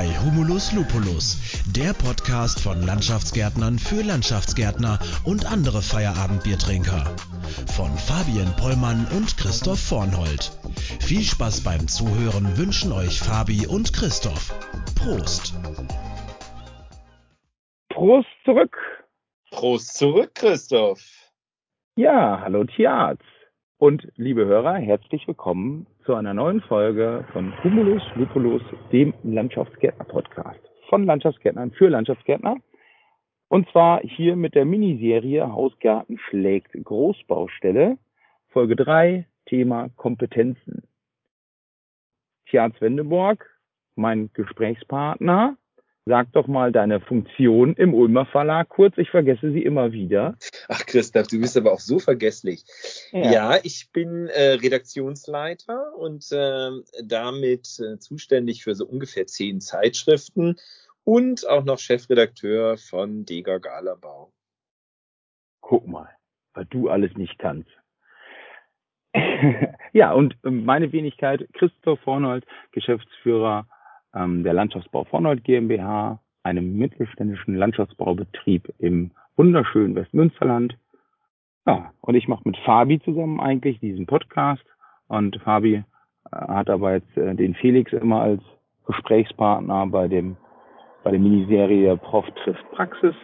bei Humulus Lupulus, der Podcast von Landschaftsgärtnern für Landschaftsgärtner und andere Feierabendbiertrinker. Von Fabian Pollmann und Christoph Vornhold. Viel Spaß beim Zuhören wünschen euch Fabi und Christoph. Prost! Prost zurück! Prost zurück, Christoph! Ja, hallo Tierarzt! Und liebe Hörer, herzlich willkommen zu einer neuen Folge von Humulus Lupulus, dem Landschaftsgärtner-Podcast. Von Landschaftsgärtnern für Landschaftsgärtner. Und zwar hier mit der Miniserie Hausgarten schlägt Großbaustelle. Folge 3, Thema Kompetenzen. Tierarzt Wendeborg, mein Gesprächspartner, Sag doch mal deine Funktion im Ulmer Verlag kurz. Ich vergesse sie immer wieder. Ach, Christoph, du bist aber auch so vergesslich. Ja, ja ich bin äh, Redaktionsleiter und äh, damit äh, zuständig für so ungefähr zehn Zeitschriften und auch noch Chefredakteur von Dega Galabau. Guck mal, was du alles nicht kannst. ja, und meine Wenigkeit, Christoph Vornold, Geschäftsführer ähm, der Landschaftsbau Vornold GmbH, einem mittelständischen Landschaftsbaubetrieb im wunderschönen Westmünsterland. Ja, und ich mache mit Fabi zusammen eigentlich diesen Podcast. Und Fabi äh, hat aber jetzt äh, den Felix immer als Gesprächspartner bei dem bei der Miniserie Prof trifft Praxis.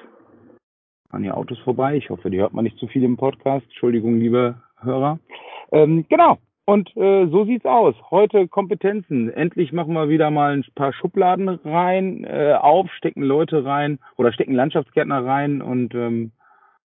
An hier Autos vorbei. Ich hoffe, die hört man nicht zu viel im Podcast. Entschuldigung, liebe Hörer. Ähm, genau. Und äh, so sieht's aus. Heute Kompetenzen. Endlich machen wir wieder mal ein paar Schubladen rein, äh, auf, stecken Leute rein oder stecken Landschaftsgärtner rein und ähm,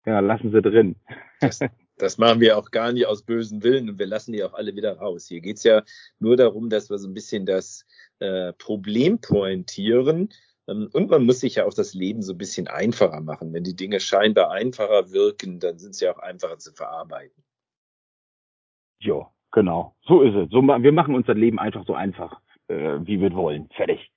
ja, lassen sie drin. Das, das machen wir auch gar nicht aus bösen Willen und wir lassen die auch alle wieder raus. Hier geht's ja nur darum, dass wir so ein bisschen das äh, Problem pointieren. Ähm, und man muss sich ja auch das Leben so ein bisschen einfacher machen. Wenn die Dinge scheinbar einfacher wirken, dann sind sie auch einfacher zu verarbeiten. Jo, Genau, so ist es. So, wir machen unser Leben einfach so einfach, äh, wie wir wollen. Fertig.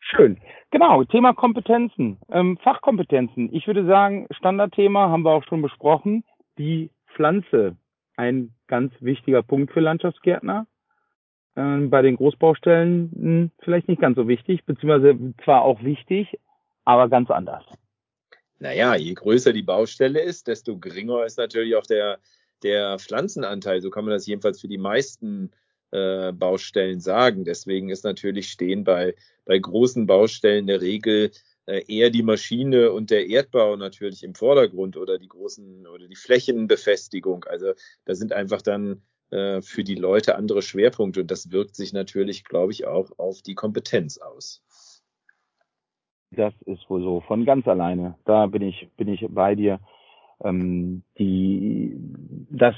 Schön. Genau, Thema Kompetenzen, ähm, Fachkompetenzen. Ich würde sagen, Standardthema haben wir auch schon besprochen. Die Pflanze, ein ganz wichtiger Punkt für Landschaftsgärtner. Ähm, bei den Großbaustellen mh, hm, vielleicht nicht ganz so wichtig, beziehungsweise zwar auch wichtig, aber ganz anders. Naja, je größer die Baustelle ist, desto geringer ist natürlich auch der der Pflanzenanteil, so kann man das jedenfalls für die meisten äh, Baustellen sagen. Deswegen ist natürlich stehen bei, bei großen Baustellen der Regel äh, eher die Maschine und der Erdbau natürlich im Vordergrund oder die großen oder die Flächenbefestigung. Also da sind einfach dann äh, für die Leute andere Schwerpunkte und das wirkt sich natürlich, glaube ich, auch auf die Kompetenz aus. Das ist wohl so, von ganz alleine. Da bin ich, bin ich bei dir ähm, die, das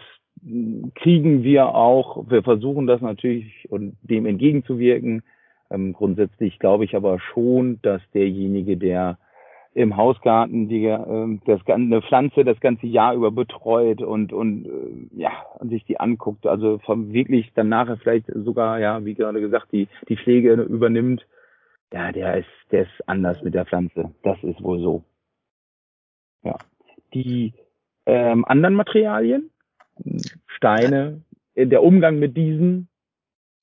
kriegen wir auch, wir versuchen das natürlich und dem entgegenzuwirken. Ähm, grundsätzlich glaube ich aber schon, dass derjenige, der im Hausgarten die, äh, das, eine Pflanze das ganze Jahr über betreut und und äh, ja und sich die anguckt, also vom wirklich dann nachher vielleicht sogar ja wie gerade gesagt die die Pflege übernimmt, ja der ist der ist anders mit der Pflanze, das ist wohl so. Ja die ähm, anderen Materialien, Steine, der Umgang mit diesen?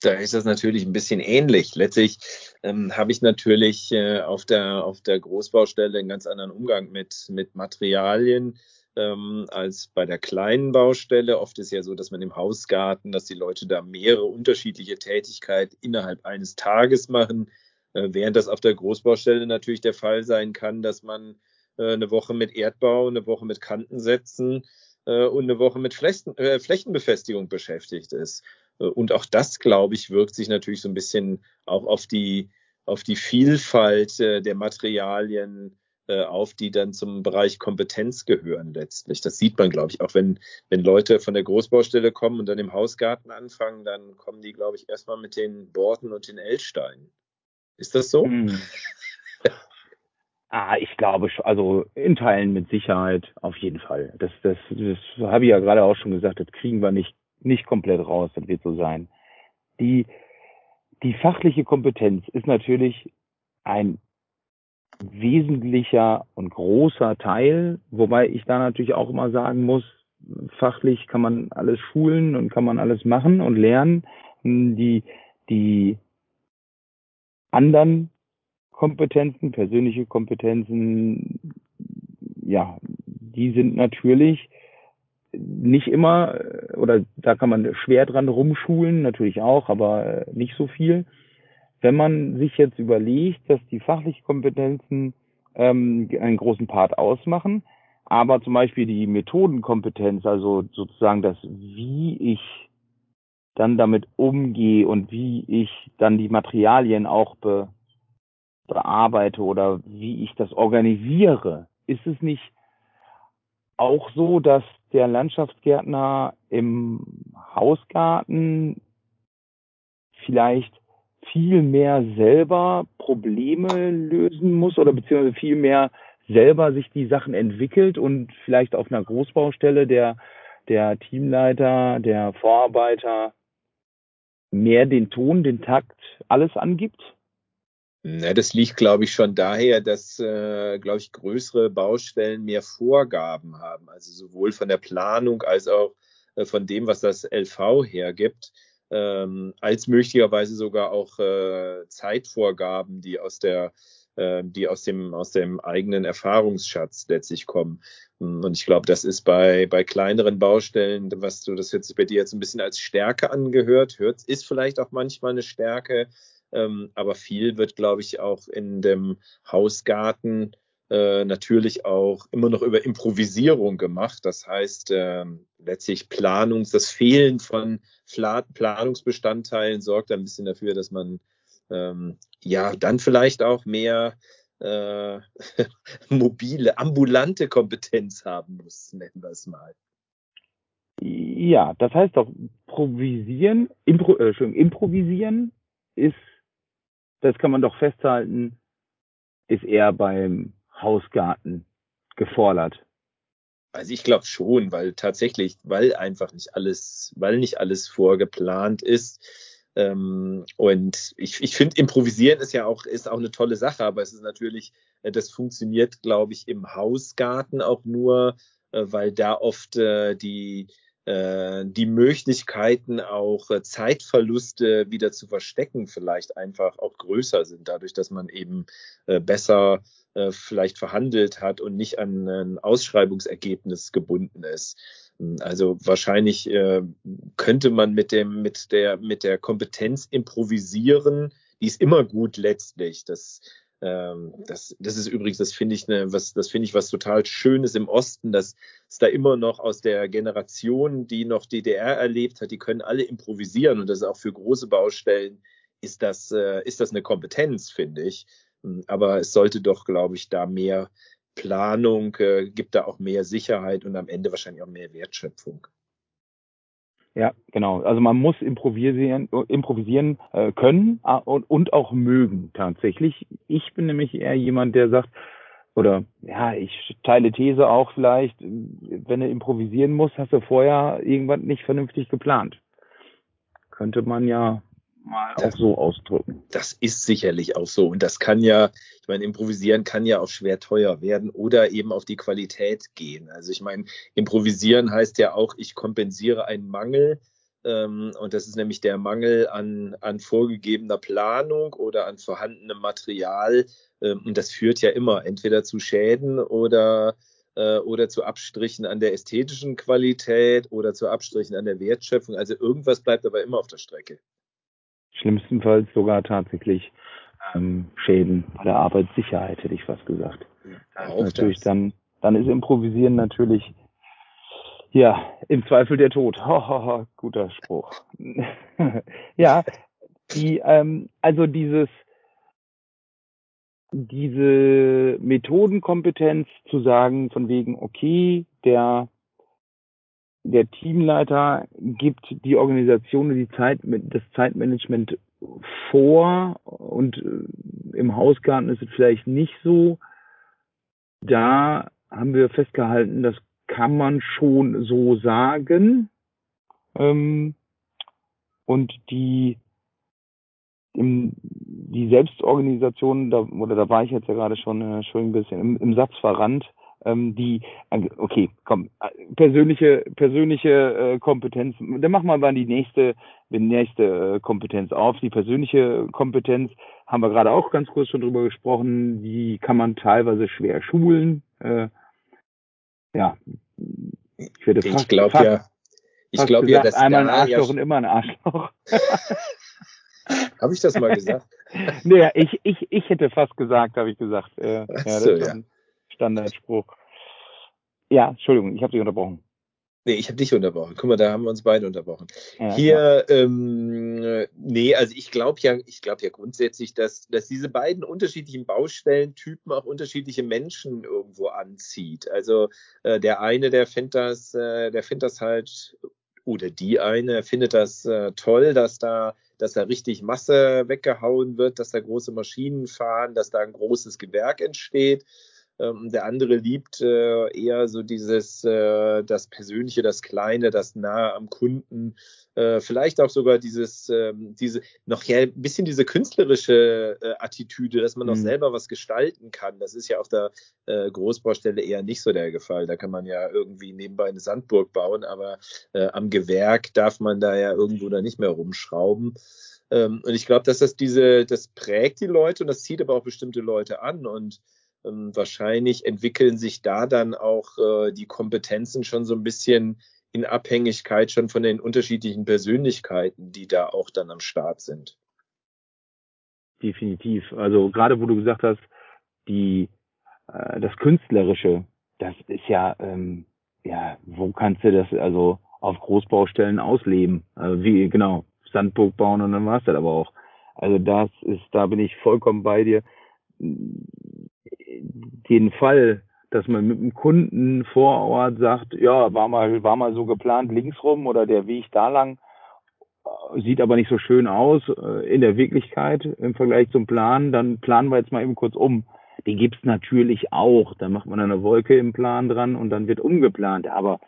Da ist das natürlich ein bisschen ähnlich. Letztlich ähm, habe ich natürlich äh, auf, der, auf der Großbaustelle einen ganz anderen Umgang mit, mit Materialien ähm, als bei der kleinen Baustelle. Oft ist ja so, dass man im Hausgarten, dass die Leute da mehrere unterschiedliche Tätigkeiten innerhalb eines Tages machen, äh, während das auf der Großbaustelle natürlich der Fall sein kann, dass man äh, eine Woche mit Erdbau, eine Woche mit Kantensätzen äh, und eine Woche mit Flächen, äh, Flächenbefestigung beschäftigt ist. Äh, und auch das, glaube ich, wirkt sich natürlich so ein bisschen auch auf die, auf die Vielfalt der Materialien auf, die dann zum Bereich Kompetenz gehören letztlich. Das sieht man, glaube ich, auch wenn, wenn Leute von der Großbaustelle kommen und dann im Hausgarten anfangen, dann kommen die, glaube ich, erstmal mit den Borten und den L-Steinen. Ist das so? Hm. Ah, ich glaube, also in Teilen mit Sicherheit auf jeden Fall. Das, das, das habe ich ja gerade auch schon gesagt, das kriegen wir nicht, nicht komplett raus, das wird so sein. Die, die fachliche Kompetenz ist natürlich ein wesentlicher und großer Teil, wobei ich da natürlich auch immer sagen muss, fachlich kann man alles schulen und kann man alles machen und lernen. Die, die anderen Kompetenzen, persönliche Kompetenzen, ja, die sind natürlich nicht immer, oder da kann man schwer dran rumschulen, natürlich auch, aber nicht so viel. Wenn man sich jetzt überlegt, dass die fachlichen Kompetenzen ähm, einen großen Part ausmachen, aber zum Beispiel die Methodenkompetenz, also sozusagen das, wie ich dann damit umgehe und wie ich dann die Materialien auch be, bearbeite oder wie ich das organisiere, ist es nicht auch so, dass der Landschaftsgärtner im Hausgarten vielleicht viel mehr selber Probleme lösen muss oder beziehungsweise viel mehr selber sich die Sachen entwickelt und vielleicht auf einer Großbaustelle der, der Teamleiter, der Vorarbeiter mehr den Ton, den Takt, alles angibt? Na, das liegt, glaube ich, schon daher, dass, äh, glaube ich, größere Baustellen mehr Vorgaben haben. Also sowohl von der Planung als auch äh, von dem, was das LV hergibt, ähm, als möglicherweise sogar auch äh, Zeitvorgaben, die aus der äh, die aus dem, aus dem eigenen Erfahrungsschatz letztlich kommen. Und ich glaube, das ist bei, bei kleineren Baustellen, was du das jetzt bei dir jetzt ein bisschen als Stärke angehört, hört, ist vielleicht auch manchmal eine Stärke, ähm, aber viel wird, glaube ich, auch in dem Hausgarten äh, natürlich auch immer noch über Improvisierung gemacht. Das heißt, äh, letztlich Planungs, das Fehlen von Planungsbestandteilen sorgt ein bisschen dafür, dass man ähm, ja dann vielleicht auch mehr äh, mobile, ambulante Kompetenz haben muss, nennen wir es mal. Ja, das heißt doch, provisieren, impro, äh, improvisieren ist, das kann man doch festhalten, ist eher beim Hausgarten gefordert. Also ich glaube schon, weil tatsächlich, weil einfach nicht alles, weil nicht alles vorgeplant ist, ähm, und ich, ich finde, improvisieren ist ja auch, ist auch eine tolle Sache, aber es ist natürlich, äh, das funktioniert, glaube ich, im Hausgarten auch nur, äh, weil da oft äh, die, die Möglichkeiten auch äh, Zeitverluste wieder zu verstecken vielleicht einfach auch größer sind, dadurch, dass man eben äh, besser äh, vielleicht verhandelt hat und nicht an ein Ausschreibungsergebnis gebunden ist. Also wahrscheinlich äh, könnte man mit dem, mit der, mit der Kompetenz improvisieren. Die ist immer gut letztlich. Das, das, das ist übrigens, das finde ich, ne, was, das finde ich was total Schönes im Osten, dass es da immer noch aus der Generation, die noch DDR erlebt hat, die können alle improvisieren und das ist auch für große Baustellen ist das, äh, ist das eine Kompetenz, finde ich. Aber es sollte doch, glaube ich, da mehr Planung, äh, gibt da auch mehr Sicherheit und am Ende wahrscheinlich auch mehr Wertschöpfung. Ja, genau. Also man muss improvisieren, improvisieren äh, können äh, und, und auch mögen tatsächlich. Ich bin nämlich eher jemand, der sagt, oder ja, ich teile These auch vielleicht, wenn du improvisieren musst, hast du vorher irgendwas nicht vernünftig geplant. Könnte man ja mal das, auch so ausdrücken. Das ist sicherlich auch so. Und das kann ja, ich meine, improvisieren kann ja auch schwer teuer werden oder eben auf die Qualität gehen. Also ich meine, improvisieren heißt ja auch, ich kompensiere einen Mangel. Ähm, und das ist nämlich der Mangel an, an vorgegebener Planung oder an vorhandenem Material. Ähm, und das führt ja immer entweder zu Schäden oder äh, oder zu Abstrichen an der ästhetischen Qualität oder zu Abstrichen an der Wertschöpfung. Also irgendwas bleibt aber immer auf der Strecke schlimmstenfalls sogar tatsächlich ähm, Schäden bei der Arbeitssicherheit, hätte ich fast gesagt. Ja, auch natürlich das. dann, dann ist Improvisieren natürlich ja im Zweifel der Tod. Guter Spruch. ja, die, ähm, also dieses diese Methodenkompetenz zu sagen, von wegen, okay, der der Teamleiter gibt die Organisation die Zeit, das Zeitmanagement vor und äh, im Hausgarten ist es vielleicht nicht so. Da haben wir festgehalten, das kann man schon so sagen. Ähm, und die, die Selbstorganisation, da, oder da war ich jetzt ja gerade schon, äh, schon ein bisschen im, im Satz verrannt, ähm, die, okay, komm, äh, persönliche, persönliche äh, Kompetenz, dann machen wir mal die nächste, die nächste äh, Kompetenz auf. Die persönliche Kompetenz haben wir gerade auch ganz kurz schon drüber gesprochen, die kann man teilweise schwer schulen. Äh, ja, ich werde fast, ich glaube ja, ich glaube ja, dass einmal ein Arschloch ja und immer ein Arschloch. habe ich das mal gesagt? naja, ich, ich, ich hätte fast gesagt, habe ich gesagt. Äh, ja, so, ja. Standardspruch. Ja, Entschuldigung, ich habe dich unterbrochen. Nee, ich habe dich unterbrochen. Guck mal, da haben wir uns beide unterbrochen. Ja, Hier, ähm, nee, also ich glaube ja, ich glaube ja grundsätzlich, dass, dass diese beiden unterschiedlichen Baustellentypen auch unterschiedliche Menschen irgendwo anzieht. Also äh, der eine, der findet das, äh, der findet das halt, oder die eine findet das äh, toll, dass da, dass da richtig Masse weggehauen wird, dass da große Maschinen fahren, dass da ein großes Gewerk entsteht. Ähm, der andere liebt äh, eher so dieses, äh, das Persönliche, das Kleine, das Nahe am Kunden. Äh, vielleicht auch sogar dieses, ähm, diese, noch ja, ein bisschen diese künstlerische Attitüde, dass man mhm. selber was gestalten kann. Das ist ja auf der Großbaustelle eher nicht so der Gefall. Da kann man ja irgendwie nebenbei eine Sandburg bauen, aber am Gewerk darf man da ja irgendwo da nicht mehr rumschrauben. Ähm, und ich glaube, dass das diese, das prägt die Leute und das zieht aber auch bestimmte Leute an und wahrscheinlich entwickeln sich da dann auch äh, die Kompetenzen schon so ein bisschen in Abhängigkeit schon von den unterschiedlichen Persönlichkeiten, die da auch dann am Start sind. Definitiv. Also gerade wo du gesagt hast, die äh, das Künstlerische, das ist ja, ähm, ja, wo kannst du das also auf Großbaustellen ausleben? Also wie, genau, Sandburg bauen und dann war es das aber auch. Also das ist, da bin ich vollkommen bei dir den Fall, dass man mit dem Kunden vor Ort sagt, ja, war mal, war mal so geplant links rum oder der Weg da lang, äh, sieht aber nicht so schön aus äh, in der Wirklichkeit im Vergleich zum Plan, dann planen wir jetzt mal eben kurz um. Den gibt's natürlich auch. Da macht man eine Wolke im Plan dran und dann wird umgeplant, aber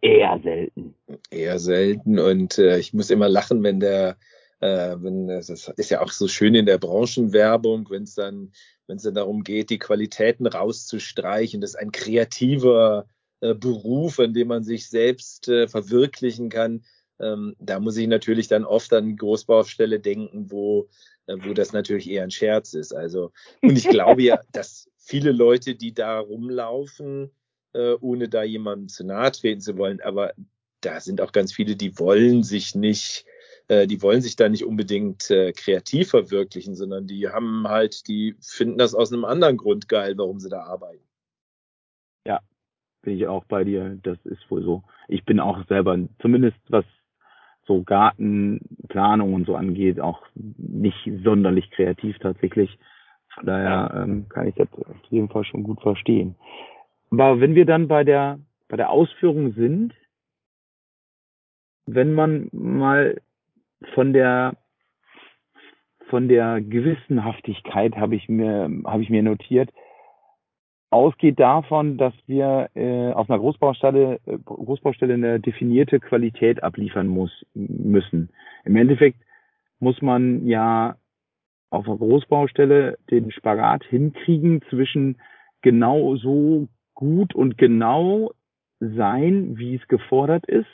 eher selten. Eher selten und äh, ich muss immer lachen, wenn der äh, wenn das ist ja auch so schön in der Branchenwerbung, wenn es dann wenn es dann darum geht, die Qualitäten rauszustreichen. Das ist ein kreativer äh, Beruf, in dem man sich selbst äh, verwirklichen kann. Ähm, da muss ich natürlich dann oft an Großbaustelle denken, wo, äh, wo das natürlich eher ein Scherz ist. Also, und ich glaube ja, dass viele Leute, die da rumlaufen, äh, ohne da jemandem zu nahe treten zu wollen, aber da sind auch ganz viele, die wollen sich nicht die wollen sich da nicht unbedingt äh, kreativ verwirklichen, sondern die haben halt, die finden das aus einem anderen Grund geil, warum sie da arbeiten. Ja, bin ich auch bei dir. Das ist wohl so. Ich bin auch selber, zumindest was so Gartenplanung und so angeht, auch nicht sonderlich kreativ tatsächlich. Von daher ähm, kann ich das auf jeden Fall schon gut verstehen. Aber wenn wir dann bei der bei der Ausführung sind, wenn man mal von der von der Gewissenhaftigkeit habe ich mir habe ich mir notiert ausgeht davon, dass wir äh, auf einer Großbaustelle äh, Großbaustelle eine definierte Qualität abliefern muss müssen. Im Endeffekt muss man ja auf einer Großbaustelle den Spagat hinkriegen zwischen genau so gut und genau sein, wie es gefordert ist,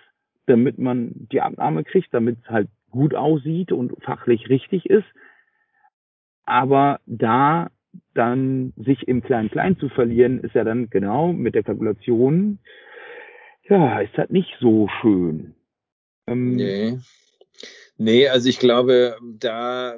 damit man die Abnahme kriegt, damit es halt gut aussieht und fachlich richtig ist. Aber da dann sich im Klein-Klein zu verlieren, ist ja dann genau mit der Kalkulation, ja, ist das nicht so schön. Ähm, nee. Nee, also ich glaube, da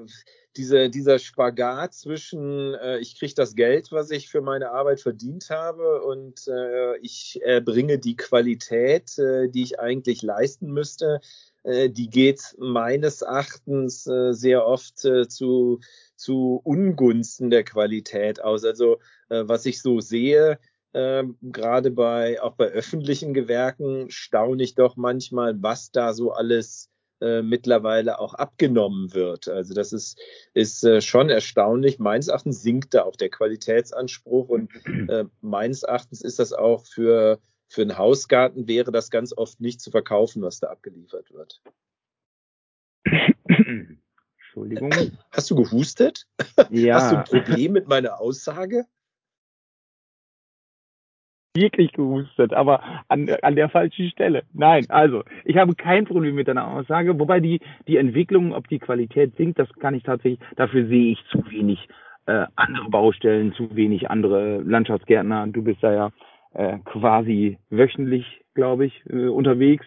diese, dieser Spagat zwischen, äh, ich kriege das Geld, was ich für meine Arbeit verdient habe und äh, ich erbringe die Qualität, äh, die ich eigentlich leisten müsste, die geht meines Erachtens äh, sehr oft äh, zu, zu Ungunsten der Qualität aus. Also was ich so sehe, ähm, gerade bei auch bei öffentlichen Gewerken staune ich doch manchmal, was da so alles äh, mittlerweile auch abgenommen wird. Also das ist, ist äh, schon erstaunlich. Meines Erachtens sinkt da auch der Qualitätsanspruch und äh, meines Erachtens ist das auch für für einen Hausgarten wäre das ganz oft nicht zu verkaufen, was da abgeliefert wird. Entschuldigung. Hast du gehustet? Ja. Hast du ein Problem mit meiner Aussage? wirklich gehustet, aber an, an der falschen Stelle. Nein, also ich habe kein Problem mit deiner Aussage, wobei die, die Entwicklung, ob die Qualität sinkt, das kann ich tatsächlich, dafür sehe ich zu wenig äh, andere Baustellen, zu wenig andere Landschaftsgärtner. Du bist da ja äh, quasi wöchentlich, glaube ich, äh, unterwegs.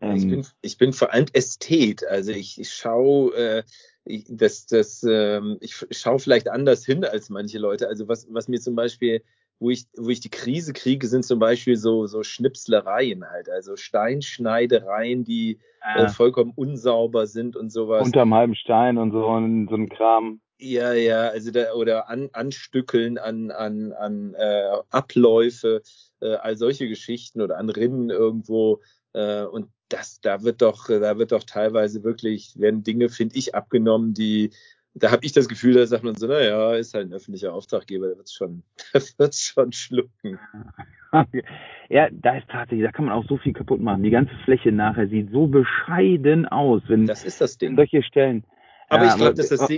Ähm, ich, bin, ich bin vor allem Ästhet, also ich, ich schaue äh, ich, das, das, ähm, ich schaue vielleicht anders hin als manche Leute. Also was, was mir zum Beispiel wo ich, wo ich die Krise kriege, sind zum Beispiel so, so Schnipslereien halt, also Steinschneidereien, die ja. äh, vollkommen unsauber sind und sowas. Unterm halben Stein und so, und so ein Kram. Ja, ja, also da, oder an, anstückeln an, an, an äh, Abläufe, äh, all solche Geschichten oder an Rinnen irgendwo. Äh, und das, da wird doch, da wird doch teilweise wirklich, werden Dinge, finde ich, abgenommen, die, da habe ich das Gefühl, da sagt man so, naja, ist halt ein öffentlicher Auftraggeber, der wird es schon, schon schlucken. Ja, da ist tatsächlich, da kann man auch so viel kaputt machen. Die ganze Fläche nachher sieht so bescheiden aus, wenn das ist das Ding. solche Stellen. Aber ja, ich glaube, dass das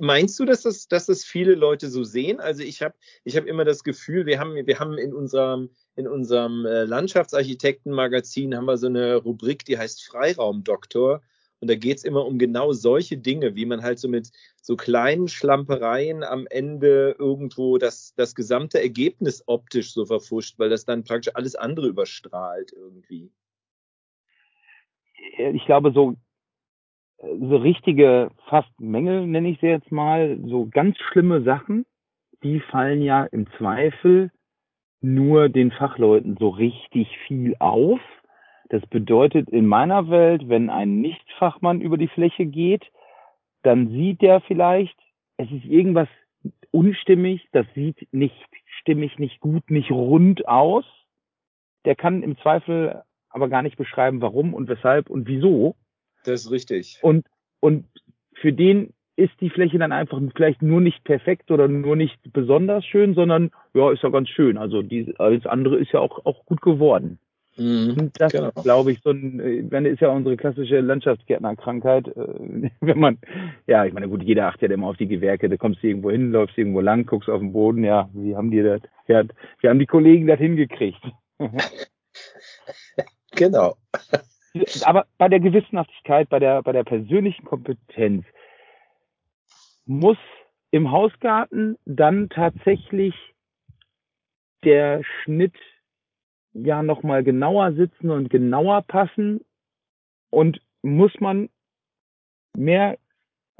meinst du, dass das, dass das viele Leute so sehen? Also ich habe, ich habe immer das Gefühl, wir haben, wir haben in unserem, in unserem äh, Landschaftsarchitektenmagazin haben wir so eine Rubrik, die heißt Freiraumdoktor. Und da geht es immer um genau solche Dinge, wie man halt so mit so kleinen Schlampereien am Ende irgendwo das, das gesamte Ergebnis optisch so verfuscht, weil das dann praktisch alles andere überstrahlt irgendwie. Ich glaube, so, so richtige fast Mängel nenne ich sie jetzt mal, so ganz schlimme Sachen, die fallen ja im Zweifel nur den Fachleuten so richtig viel auf das bedeutet in meiner Welt, wenn ein Nichtfachmann über die Fläche geht, dann sieht der vielleicht, es ist irgendwas unstimmig, das sieht nicht stimmig, nicht gut, nicht rund aus. Der kann im Zweifel aber gar nicht beschreiben, warum und weshalb und wieso. Das ist richtig. Und, und für den ist die Fläche dann einfach vielleicht nur nicht perfekt oder nur nicht besonders schön, sondern ja, ist ja ganz schön. Also die, alles andere ist ja auch, auch gut geworden. Mhm, das genau. glaube ich, so ein, wenn ist ja unsere klassische Landschaftsgärtnerkrankheit, äh, wenn man, ja, ich meine, gut, jeder achtet ja immer auf die Gewerke, da kommst du irgendwo hin, läufst irgendwo lang, guckst auf den Boden, ja, wie haben die das, ja, wie haben die Kollegen das hingekriegt? genau. Aber bei der Gewissenhaftigkeit, bei der, bei der persönlichen Kompetenz muss im Hausgarten dann tatsächlich der Schnitt ja nochmal genauer sitzen und genauer passen und muss man mehr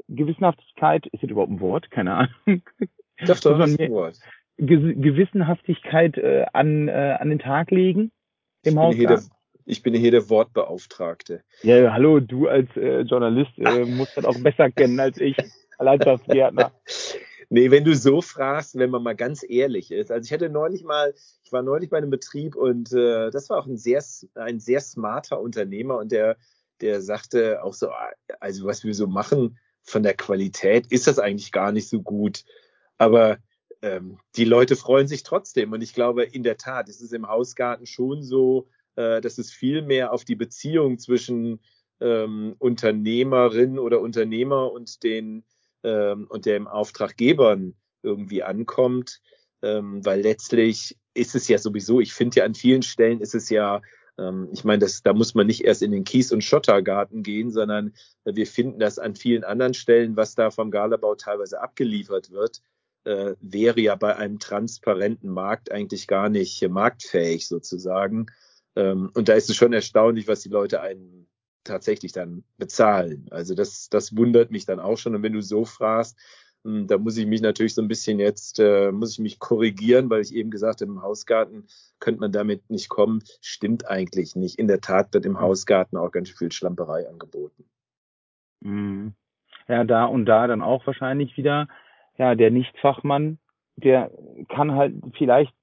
Gewissenhaftigkeit, ist das überhaupt ein Wort? Keine Ahnung. Doch, doch, ist ein Wort. Gewissenhaftigkeit äh, an, äh, an den Tag legen im Haus. Ich bin hier der Wortbeauftragte. Ja, hallo, du als äh, Journalist äh, musst das auch besser kennen als ich, Landschaftsgärtner. Nee, wenn du so fragst, wenn man mal ganz ehrlich ist. Also ich hatte neulich mal, ich war neulich bei einem Betrieb und äh, das war auch ein sehr, ein sehr smarter Unternehmer und der, der sagte auch so, also was wir so machen von der Qualität ist das eigentlich gar nicht so gut. Aber ähm, die Leute freuen sich trotzdem. Und ich glaube, in der Tat ist es im Hausgarten schon so, äh, dass es viel mehr auf die Beziehung zwischen ähm, Unternehmerin oder Unternehmer und den ähm, und der im Auftraggebern irgendwie ankommt, ähm, weil letztlich ist es ja sowieso, ich finde ja an vielen Stellen ist es ja, ähm, ich meine, da muss man nicht erst in den Kies- und Schottergarten gehen, sondern wir finden das an vielen anderen Stellen, was da vom Galabau teilweise abgeliefert wird, äh, wäre ja bei einem transparenten Markt eigentlich gar nicht marktfähig sozusagen. Ähm, und da ist es schon erstaunlich, was die Leute einen tatsächlich dann bezahlen. Also das, das wundert mich dann auch schon. Und wenn du so fragst, hm, da muss ich mich natürlich so ein bisschen jetzt, äh, muss ich mich korrigieren, weil ich eben gesagt habe, im Hausgarten könnte man damit nicht kommen. Stimmt eigentlich nicht. In der Tat wird im Hausgarten auch ganz viel Schlamperei angeboten. Mhm. Ja, da und da dann auch wahrscheinlich wieder, ja, der Nichtfachmann, der kann halt vielleicht,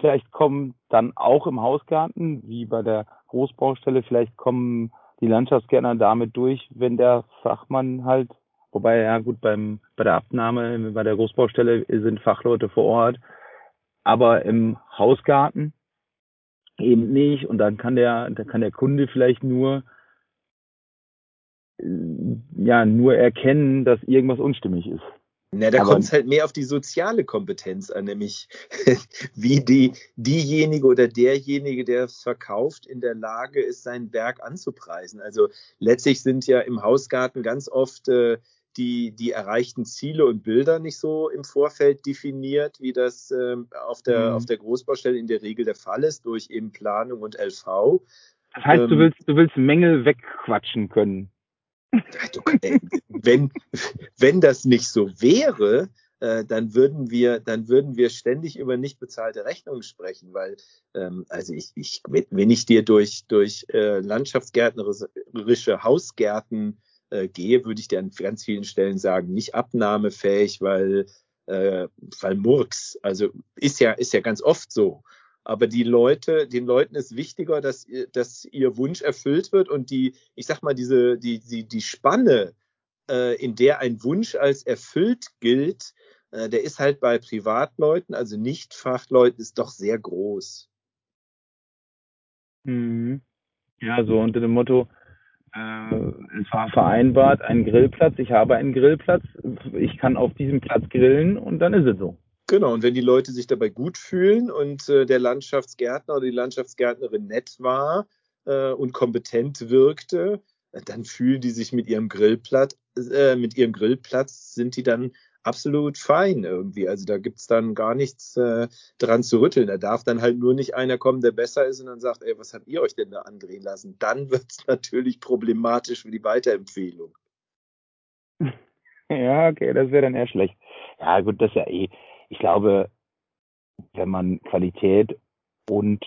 vielleicht kommen dann auch im Hausgarten, wie bei der Großbaustelle, vielleicht kommen die Landschaftsgärtner damit durch, wenn der Fachmann halt, wobei ja gut beim bei der Abnahme bei der Großbaustelle sind Fachleute vor Ort, aber im Hausgarten eben nicht und dann kann der dann kann der Kunde vielleicht nur ja nur erkennen, dass irgendwas unstimmig ist. Na, da kommt es halt mehr auf die soziale Kompetenz an, nämlich wie die, diejenige oder derjenige, der es verkauft, in der Lage ist, seinen Berg anzupreisen. Also letztlich sind ja im Hausgarten ganz oft äh, die, die erreichten Ziele und Bilder nicht so im Vorfeld definiert, wie das äh, auf, der, mhm. auf der Großbaustelle in der Regel der Fall ist, durch eben Planung und LV. Das heißt, ähm, du willst, du willst Mängel wegquatschen können. Äh, wenn, wenn das nicht so wäre, äh, dann würden wir, dann würden wir ständig über nicht bezahlte Rechnungen sprechen, weil ähm, also ich, ich, wenn ich dir durch durch äh, landschaftsgärtnerische Hausgärten äh, gehe, würde ich dir an ganz vielen Stellen sagen, nicht abnahmefähig, weil äh, weil Murks. Also ist ja ist ja ganz oft so. Aber die Leute, den Leuten ist wichtiger, dass, dass ihr Wunsch erfüllt wird und die, ich sag mal, diese, die, die, die Spanne, äh, in der ein Wunsch als erfüllt gilt, äh, der ist halt bei Privatleuten, also Nicht-Fachleuten, ist doch sehr groß. Mhm. Ja, so unter dem Motto, äh, es war vereinbart, ein Grillplatz, ich habe einen Grillplatz, ich kann auf diesem Platz grillen und dann ist es so. Genau, und wenn die Leute sich dabei gut fühlen und äh, der Landschaftsgärtner oder die Landschaftsgärtnerin nett war äh, und kompetent wirkte, äh, dann fühlen die sich mit ihrem Grillplatz, äh, mit ihrem Grillplatz sind die dann absolut fein irgendwie. Also da gibt's dann gar nichts äh, dran zu rütteln. Da darf dann halt nur nicht einer kommen, der besser ist und dann sagt, ey, was habt ihr euch denn da andrehen lassen? Dann wird's natürlich problematisch für die Weiterempfehlung. Ja, okay, das wäre dann eher schlecht. Ja, gut, das ist ja eh ich glaube, wenn man Qualität und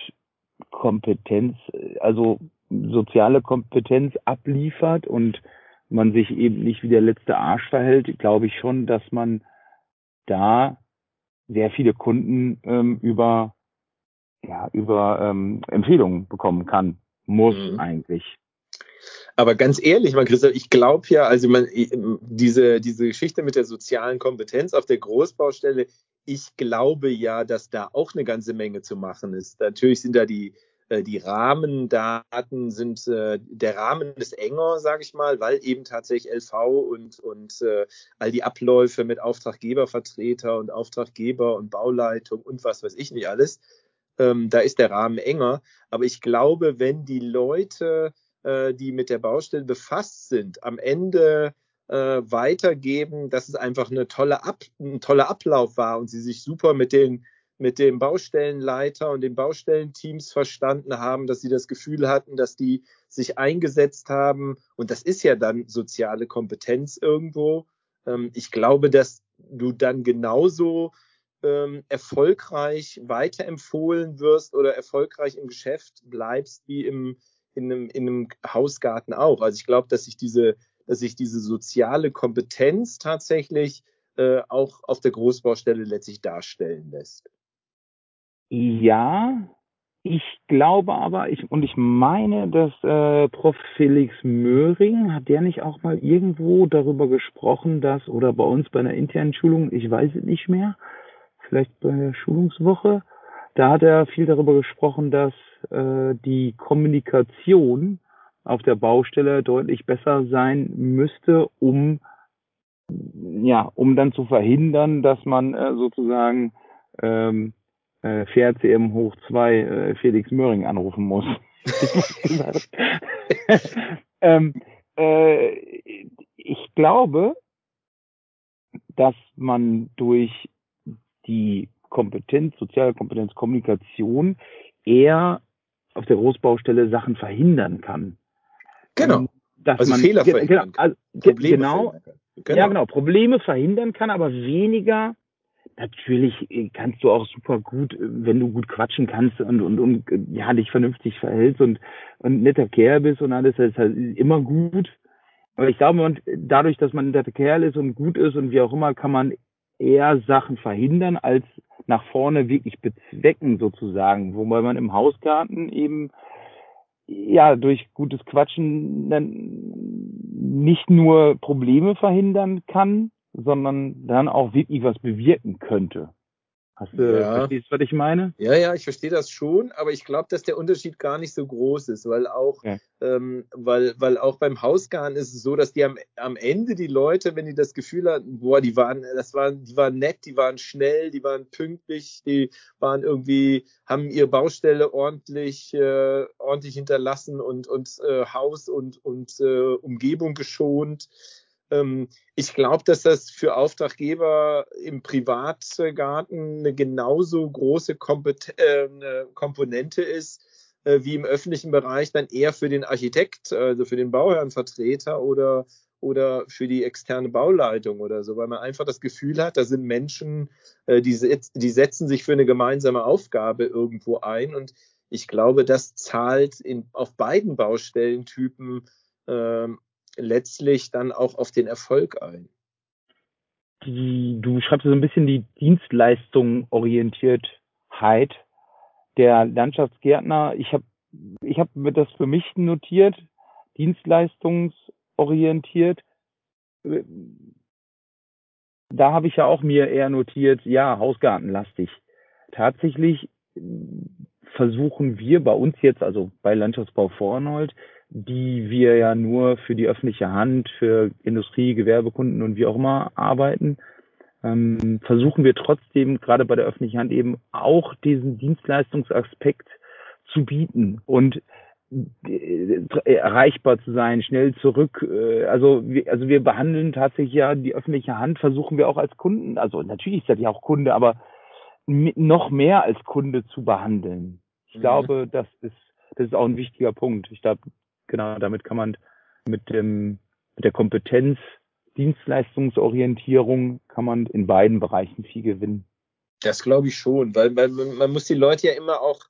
Kompetenz, also soziale Kompetenz abliefert und man sich eben nicht wie der letzte Arsch verhält, glaube ich schon, dass man da sehr viele Kunden ähm, über ja über ähm, Empfehlungen bekommen kann, muss mhm. eigentlich. Aber ganz ehrlich, man Christoph, ich glaube ja, also man, diese, diese Geschichte mit der sozialen Kompetenz auf der Großbaustelle, ich glaube ja, dass da auch eine ganze Menge zu machen ist. Natürlich sind da die, äh, die Rahmendaten sind, äh, der Rahmen ist enger, sage ich mal, weil eben tatsächlich LV und, und äh, all die Abläufe mit Auftraggebervertreter und Auftraggeber und Bauleitung und was weiß ich nicht alles, ähm, da ist der Rahmen enger. Aber ich glaube, wenn die Leute äh, die mit der Baustelle befasst sind, am Ende äh, weitergeben, dass es einfach eine tolle Ab ein toller Ablauf war und sie sich super mit den mit dem Baustellenleiter und den Baustellenteams verstanden haben, dass sie das Gefühl hatten, dass die sich eingesetzt haben. Und das ist ja dann soziale Kompetenz irgendwo. Ähm, ich glaube, dass du dann genauso ähm, erfolgreich weiterempfohlen wirst oder erfolgreich im Geschäft bleibst wie im, in einem, in einem Hausgarten auch. Also ich glaube, dass sich diese, dass sich diese soziale Kompetenz tatsächlich äh, auch auf der Großbaustelle letztlich darstellen lässt. Ja, ich glaube aber, ich und ich meine, dass äh, Prof. Felix Möhring, hat der nicht auch mal irgendwo darüber gesprochen, dass, oder bei uns bei einer internen Schulung, ich weiß es nicht mehr, vielleicht bei der Schulungswoche, da hat er viel darüber gesprochen, dass äh, die Kommunikation auf der Baustelle deutlich besser sein müsste, um ja, um dann zu verhindern, dass man äh, sozusagen ähm, äh, FährCM hoch 2 äh, Felix Möhring anrufen muss. ähm, äh, ich glaube, dass man durch die Kompetenz, soziale Kompetenz, Kommunikation eher auf der Großbaustelle Sachen verhindern kann. Genau. Ähm, dass also man, Fehler verhindern genau, also, Probleme genau, genau, Ja, genau. Probleme verhindern kann, aber weniger. Natürlich äh, kannst du auch super gut, äh, wenn du gut quatschen kannst und, und, und äh, ja, dich vernünftig verhältst und, und netter Kerl bist und alles, das ist halt immer gut. Aber ich glaube, man, dadurch, dass man ein netter Kerl ist und gut ist und wie auch immer, kann man eher Sachen verhindern, als nach vorne wirklich bezwecken sozusagen, wobei man im Hausgarten eben ja durch gutes Quatschen dann nicht nur Probleme verhindern kann, sondern dann auch wirklich was bewirken könnte. Hast du, ja. verstehst was ich meine? Ja, ja, ich verstehe das schon, aber ich glaube, dass der Unterschied gar nicht so groß ist, weil auch, ja. ähm, weil, weil auch beim Hausgarn ist es so, dass die am, am Ende die Leute, wenn die das Gefühl hatten, boah, die waren, das waren, die waren nett, die waren schnell, die waren pünktlich, die waren irgendwie, haben ihre Baustelle ordentlich, äh, ordentlich hinterlassen und, und äh, Haus und, und äh, Umgebung geschont ich glaube, dass das für Auftraggeber im Privatgarten eine genauso große Kompet äh, Komponente ist, äh, wie im öffentlichen Bereich dann eher für den Architekt, also für den Bauherrnvertreter oder oder für die externe Bauleitung oder so, weil man einfach das Gefühl hat, da sind Menschen, äh, die, die setzen sich für eine gemeinsame Aufgabe irgendwo ein. Und ich glaube, das zahlt in, auf beiden Baustellentypen ähm, letztlich dann auch auf den Erfolg ein. Die, du schreibst so ein bisschen die Dienstleistung orientiertheit der Landschaftsgärtner. Ich habe ich hab das für mich notiert, dienstleistungsorientiert. Da habe ich ja auch mir eher notiert, ja, hausgartenlastig. Tatsächlich versuchen wir bei uns jetzt, also bei Landschaftsbau Vornold, die wir ja nur für die öffentliche Hand, für Industrie, Gewerbekunden und wie auch immer arbeiten, ähm, versuchen wir trotzdem gerade bei der öffentlichen Hand eben auch diesen Dienstleistungsaspekt zu bieten und äh, erreichbar zu sein, schnell zurück. Äh, also wir, also wir behandeln tatsächlich ja die öffentliche Hand, versuchen wir auch als Kunden, also natürlich ist das ja auch Kunde, aber noch mehr als Kunde zu behandeln. Ich mhm. glaube, das ist, das ist auch ein wichtiger Punkt. Ich glaube, genau, damit kann man mit dem, mit der Kompetenz, Dienstleistungsorientierung kann man in beiden Bereichen viel gewinnen. Das glaube ich schon, weil, weil man muss die Leute ja immer auch,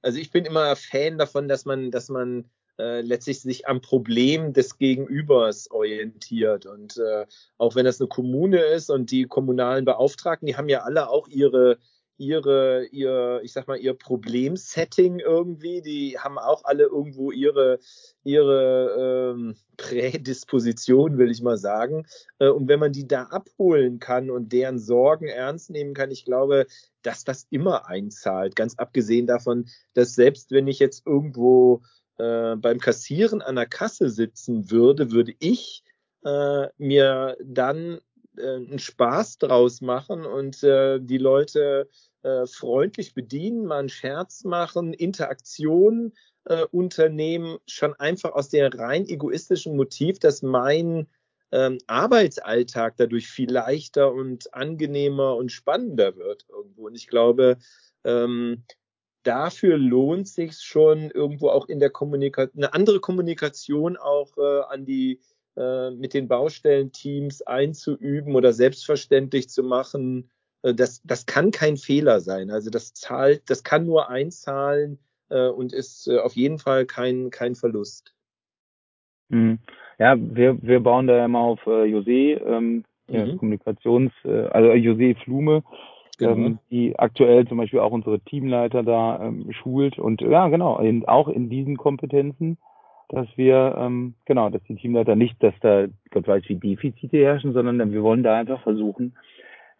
also ich bin immer Fan davon, dass man, dass man äh, letztlich sich am Problem des Gegenübers orientiert. Und äh, auch wenn das eine Kommune ist und die kommunalen Beauftragten, die haben ja alle auch ihre ihre, ihr, ich sag mal, ihr Problemsetting irgendwie. Die haben auch alle irgendwo ihre, ihre ähm, Prädisposition, will ich mal sagen. Äh, und wenn man die da abholen kann und deren Sorgen ernst nehmen kann, ich glaube, dass das immer einzahlt. Ganz abgesehen davon, dass selbst wenn ich jetzt irgendwo äh, beim Kassieren an der Kasse sitzen würde, würde ich äh, mir dann äh, einen Spaß draus machen und äh, die Leute äh, freundlich bedienen, mal einen Scherz machen, Interaktion äh, unternehmen, schon einfach aus dem rein egoistischen Motiv, dass mein ähm, Arbeitsalltag dadurch viel leichter und angenehmer und spannender wird irgendwo. Und ich glaube, ähm, dafür lohnt sich schon irgendwo auch in der Kommunikation, eine andere Kommunikation auch äh, an die äh, mit den Baustellenteams einzuüben oder selbstverständlich zu machen, äh, das, das kann kein Fehler sein. Also das zahlt, das kann nur einzahlen äh, und ist auf jeden Fall kein, kein Verlust. Mhm. Ja, wir, wir bauen da immer auf José, ähm, mhm. Kommunikations, also José Flume, genau. ähm, die aktuell zum Beispiel auch unsere Teamleiter da ähm, schult und ja, genau, eben auch in diesen Kompetenzen dass wir, ähm, genau, dass die Teamleiter nicht, dass da Gott weiß wie Defizite herrschen, sondern wir wollen da einfach versuchen,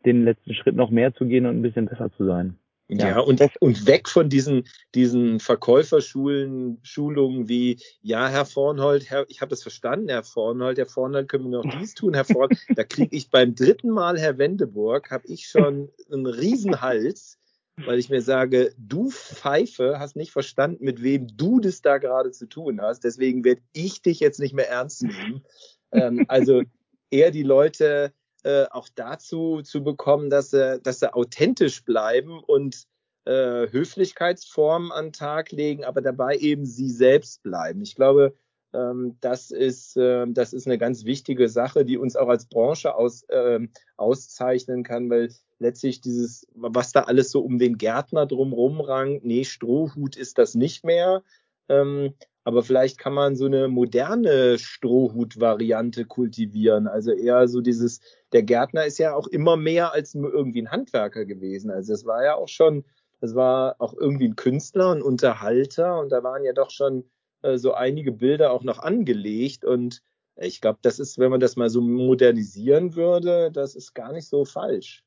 den letzten Schritt noch mehr zu gehen und ein bisschen besser zu sein. Ja, ja und, und weg von diesen, diesen Verkäuferschulen, Schulungen wie, ja, Herr Vornhold, Herr, ich habe das verstanden, Herr Vornhold, Herr Vornhold, können wir noch dies tun, Herr Vornhold. da kriege ich beim dritten Mal, Herr Wendeburg, habe ich schon einen Riesenhals weil ich mir sage, du Pfeife hast nicht verstanden, mit wem du das da gerade zu tun hast. Deswegen werde ich dich jetzt nicht mehr ernst nehmen. ähm, also eher die Leute äh, auch dazu zu bekommen, dass sie, dass sie authentisch bleiben und äh, Höflichkeitsformen an den Tag legen, aber dabei eben sie selbst bleiben. Ich glaube, ähm, das, ist, äh, das ist eine ganz wichtige Sache, die uns auch als Branche aus, äh, auszeichnen kann, weil letztlich dieses, was da alles so um den Gärtner drumrum rankt, nee, Strohhut ist das nicht mehr. Ähm, aber vielleicht kann man so eine moderne Strohhut-Variante kultivieren. Also eher so dieses, der Gärtner ist ja auch immer mehr als nur irgendwie ein Handwerker gewesen. Also es war ja auch schon, es war auch irgendwie ein Künstler, ein Unterhalter und da waren ja doch schon äh, so einige Bilder auch noch angelegt und ich glaube, das ist, wenn man das mal so modernisieren würde, das ist gar nicht so falsch.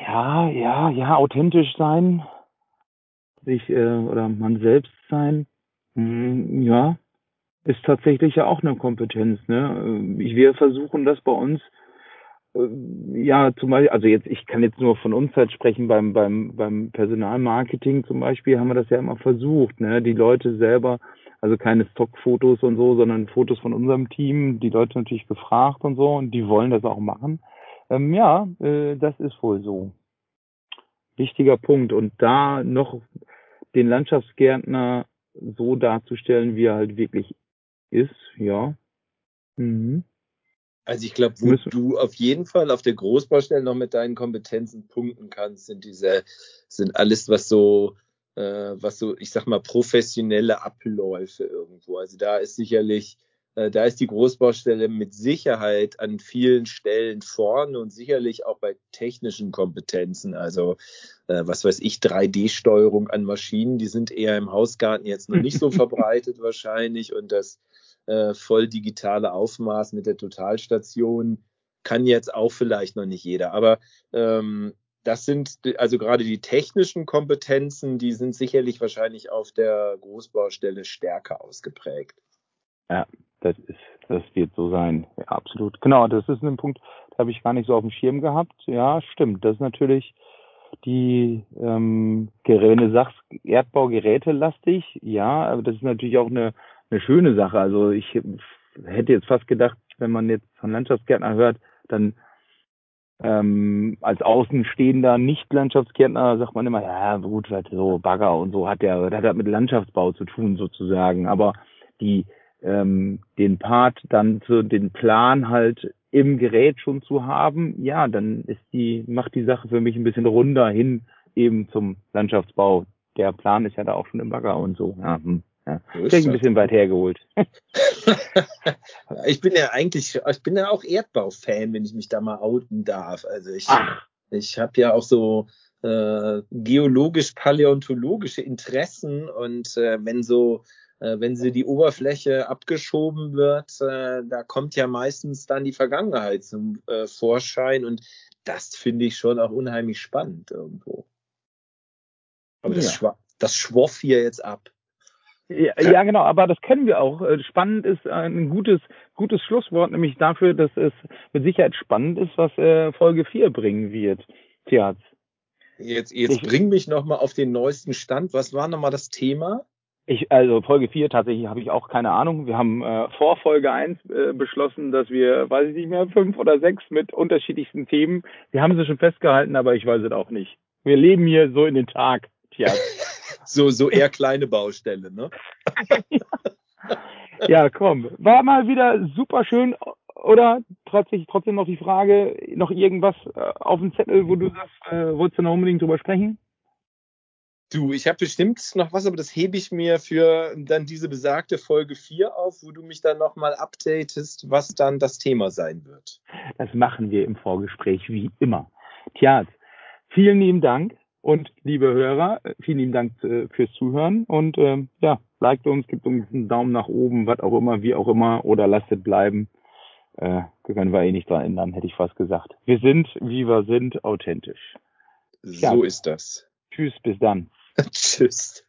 Ja, ja, ja, authentisch sein, sich äh, oder man selbst sein, hm, ja, ist tatsächlich ja auch eine Kompetenz. Ne? Wir versuchen das bei uns äh, ja, zum Beispiel, also jetzt, ich kann jetzt nur von uns halt sprechen, beim, beim, beim Personalmarketing zum Beispiel haben wir das ja immer versucht, ne, die Leute selber, also keine Stockfotos und so, sondern Fotos von unserem Team, die Leute natürlich gefragt und so und die wollen das auch machen. Ähm, ja, äh, das ist wohl so. Wichtiger Punkt. Und da noch den Landschaftsgärtner so darzustellen, wie er halt wirklich ist, ja. Mhm. Also ich glaube, wo du auf jeden Fall auf der Großbaustelle noch mit deinen Kompetenzen punkten kannst, sind diese, sind alles, was so, äh, was so, ich sag mal, professionelle Abläufe irgendwo. Also da ist sicherlich, da ist die Großbaustelle mit Sicherheit an vielen Stellen vorne und sicherlich auch bei technischen Kompetenzen. Also äh, was weiß ich, 3D-Steuerung an Maschinen, die sind eher im Hausgarten jetzt noch nicht so verbreitet wahrscheinlich und das äh, voll digitale Aufmaß mit der Totalstation kann jetzt auch vielleicht noch nicht jeder. Aber ähm, das sind also gerade die technischen Kompetenzen, die sind sicherlich wahrscheinlich auf der Großbaustelle stärker ausgeprägt. Ja, das ist, das wird so sein. Ja, absolut. Genau, das ist ein Punkt, da habe ich gar nicht so auf dem Schirm gehabt. Ja, stimmt. Das ist natürlich die ähm, wenn du sagst, Erdbaugeräte lastig, ja, aber das ist natürlich auch eine eine schöne Sache. Also ich hätte jetzt fast gedacht, wenn man jetzt von Landschaftsgärtner hört, dann ähm, als Außenstehender Nicht-Landschaftsgärtner sagt man immer, ja gut, so Bagger und so hat der, hat mit Landschaftsbau zu tun sozusagen. Aber die ähm, den Part dann zu den Plan halt im Gerät schon zu haben, ja, dann ist die, macht die Sache für mich ein bisschen runder hin eben zum Landschaftsbau. Der Plan ist ja da auch schon im Bagger und so. Ja, hm. Ja, ich ein bisschen weit hergeholt. ich bin ja eigentlich, ich bin ja auch Erdbau-Fan, wenn ich mich da mal outen darf. Also ich, ich habe ja auch so äh, geologisch-paläontologische Interessen und äh, wenn so wenn sie die Oberfläche abgeschoben wird, äh, da kommt ja meistens dann die Vergangenheit zum äh, Vorschein und das finde ich schon auch unheimlich spannend irgendwo. Aber das, ja. schwa das schwoff hier jetzt ab. Ja, ja, genau, aber das kennen wir auch. Äh, spannend ist ein gutes, gutes Schlusswort, nämlich dafür, dass es mit Sicherheit spannend ist, was äh, Folge 4 bringen wird. Tja. Jetzt, jetzt ich, bring mich nochmal auf den neuesten Stand. Was war nochmal das Thema? Ich, also Folge 4 tatsächlich habe ich auch keine Ahnung. Wir haben äh, vor Folge 1 äh, beschlossen, dass wir, weiß ich nicht mehr, fünf oder sechs mit unterschiedlichsten Themen. Wir haben sie schon festgehalten, aber ich weiß es auch nicht. Wir leben hier so in den Tag. Tja. so, so eher kleine Baustelle, ne? ja, komm. War mal wieder super schön. Oder trotzdem, trotzdem noch die Frage, noch irgendwas äh, auf dem Zettel, wo du sagst, äh, wolltest du noch unbedingt drüber sprechen? Du, ich habe bestimmt noch was, aber das hebe ich mir für dann diese besagte Folge 4 auf, wo du mich dann nochmal updatest, was dann das Thema sein wird. Das machen wir im Vorgespräch wie immer. Tja, vielen lieben Dank und liebe Hörer, vielen lieben Dank äh, fürs Zuhören und ähm, ja, liked uns, gibt uns einen Daumen nach oben, was auch immer, wie auch immer, oder lasst es bleiben. Äh, können wir eh nicht dran ändern, hätte ich fast gesagt. Wir sind, wie wir sind, authentisch. So ist das. Tschüss, bis dann. Tschüss.